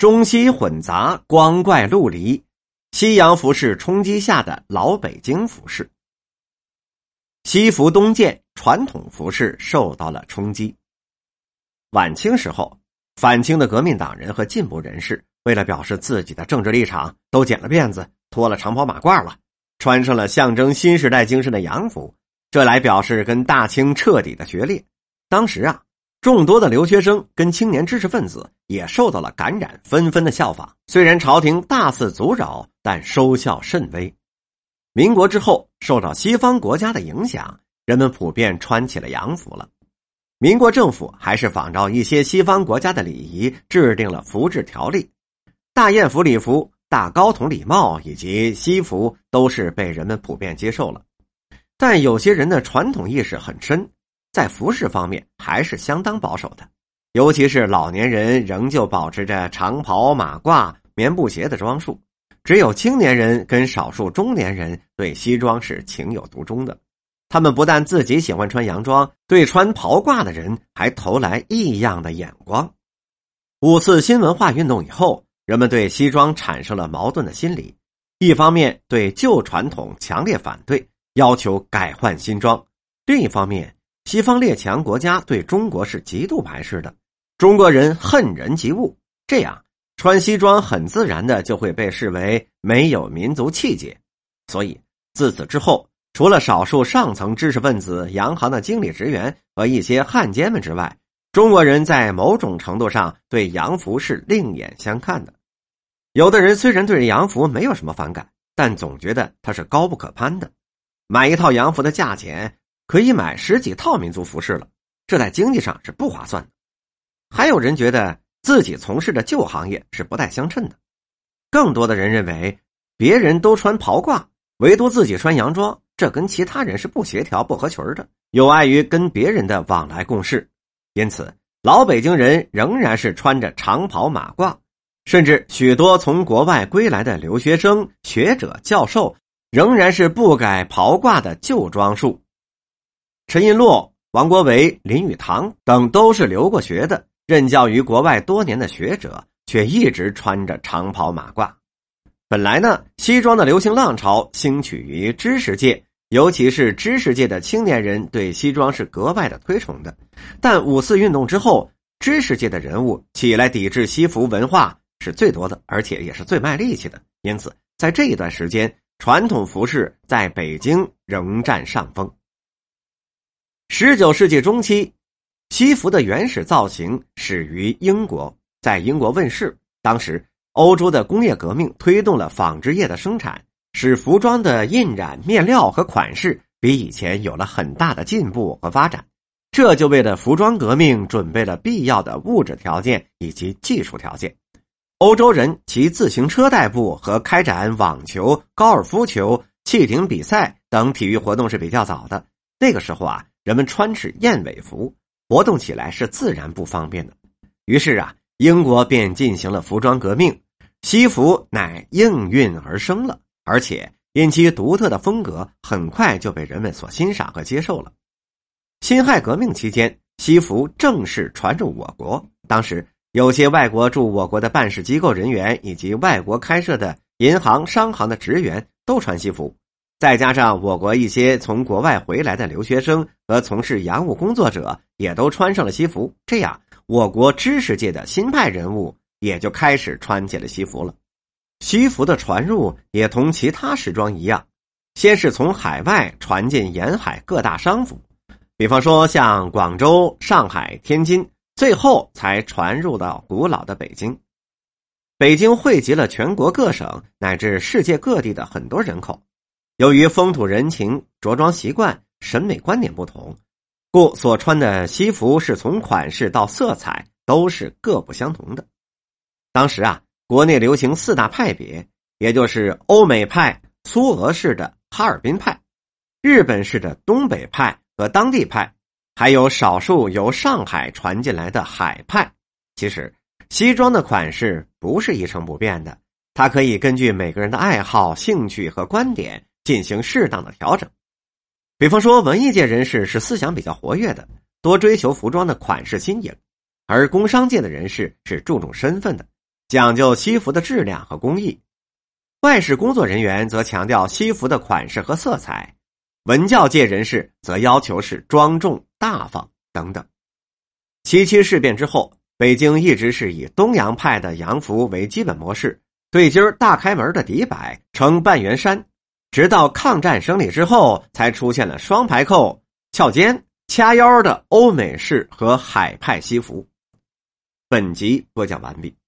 中西混杂，光怪陆离，西洋服饰冲击下的老北京服饰。西服东渐，传统服饰受到了冲击。晚清时候，反清的革命党人和进步人士为了表示自己的政治立场，都剪了辫子，脱了长袍马褂了，穿上了象征新时代精神的洋服，这来表示跟大清彻底的决裂。当时啊。众多的留学生跟青年知识分子也受到了感染，纷纷的效仿。虽然朝廷大肆阻扰，但收效甚微。民国之后，受到西方国家的影响，人们普遍穿起了洋服了。民国政府还是仿照一些西方国家的礼仪，制定了服制条例。大雁服礼服、大高筒礼帽以及西服都是被人们普遍接受了。但有些人的传统意识很深。在服饰方面还是相当保守的，尤其是老年人仍旧保持着长袍马褂、棉布鞋的装束，只有青年人跟少数中年人对西装是情有独钟的。他们不但自己喜欢穿洋装，对穿袍褂的人还投来异样的眼光。五四新文化运动以后，人们对西装产生了矛盾的心理：一方面对旧传统强烈反对，要求改换新装；另一方面，西方列强国家对中国是极度排斥的，中国人恨人及物，这样穿西装很自然的就会被视为没有民族气节。所以自此之后，除了少数上层知识分子、洋行的经理职员和一些汉奸们之外，中国人在某种程度上对洋服是另眼相看的。有的人虽然对洋服没有什么反感，但总觉得它是高不可攀的，买一套洋服的价钱。可以买十几套民族服饰了，这在经济上是不划算的。还有人觉得自己从事的旧行业是不太相称的，更多的人认为别人都穿袍褂，唯独自己穿洋装，这跟其他人是不协调、不合群的，有碍于跟别人的往来共事。因此，老北京人仍然是穿着长袍马褂，甚至许多从国外归来的留学生、学者、教授，仍然是不改袍褂的旧装束。陈寅恪、王国维、林语堂等都是留过学的、任教于国外多年的学者，却一直穿着长袍马褂。本来呢，西装的流行浪潮兴起于知识界，尤其是知识界的青年人对西装是格外的推崇的。但五四运动之后，知识界的人物起来抵制西服文化是最多的，而且也是最卖力气的。因此，在这一段时间，传统服饰在北京仍占上风。十九世纪中期，西服的原始造型始于英国，在英国问世。当时，欧洲的工业革命推动了纺织业的生产，使服装的印染、面料和款式比以前有了很大的进步和发展。这就为了服装革命准备了必要的物质条件以及技术条件。欧洲人骑自行车代步和开展网球、高尔夫球、汽艇比赛等体育活动是比较早的。那个时候啊。人们穿是燕尾服，活动起来是自然不方便的。于是啊，英国便进行了服装革命，西服乃应运而生了。而且因其独特的风格，很快就被人们所欣赏和接受了。辛亥革命期间，西服正式传入我国。当时有些外国驻我国的办事机构人员，以及外国开设的银行、商行的职员都穿西服。再加上我国一些从国外回来的留学生和从事洋务工作者也都穿上了西服，这样我国知识界的新派人物也就开始穿起了西服了。西服的传入也同其他时装一样，先是从海外传进沿海各大商府，比方说像广州、上海、天津，最后才传入到古老的北京。北京汇集了全国各省乃至世界各地的很多人口。由于风土人情、着装习惯、审美观点不同，故所穿的西服是从款式到色彩都是各不相同的。当时啊，国内流行四大派别，也就是欧美派、苏俄式的哈尔滨派、日本式的东北派和当地派，还有少数由上海传进来的海派。其实，西装的款式不是一成不变的，它可以根据每个人的爱好、兴趣和观点。进行适当的调整，比方说，文艺界人士是思想比较活跃的，多追求服装的款式新颖；而工商界的人士是注重身份的，讲究西服的质量和工艺；外事工作人员则强调西服的款式和色彩；文教界人士则要求是庄重大方等等。七七事变之后，北京一直是以东洋派的洋服为基本模式，对襟大开门的底摆呈半圆衫，直到抗战胜利之后，才出现了双排扣、翘肩、掐腰的欧美式和海派西服。本集播讲完毕。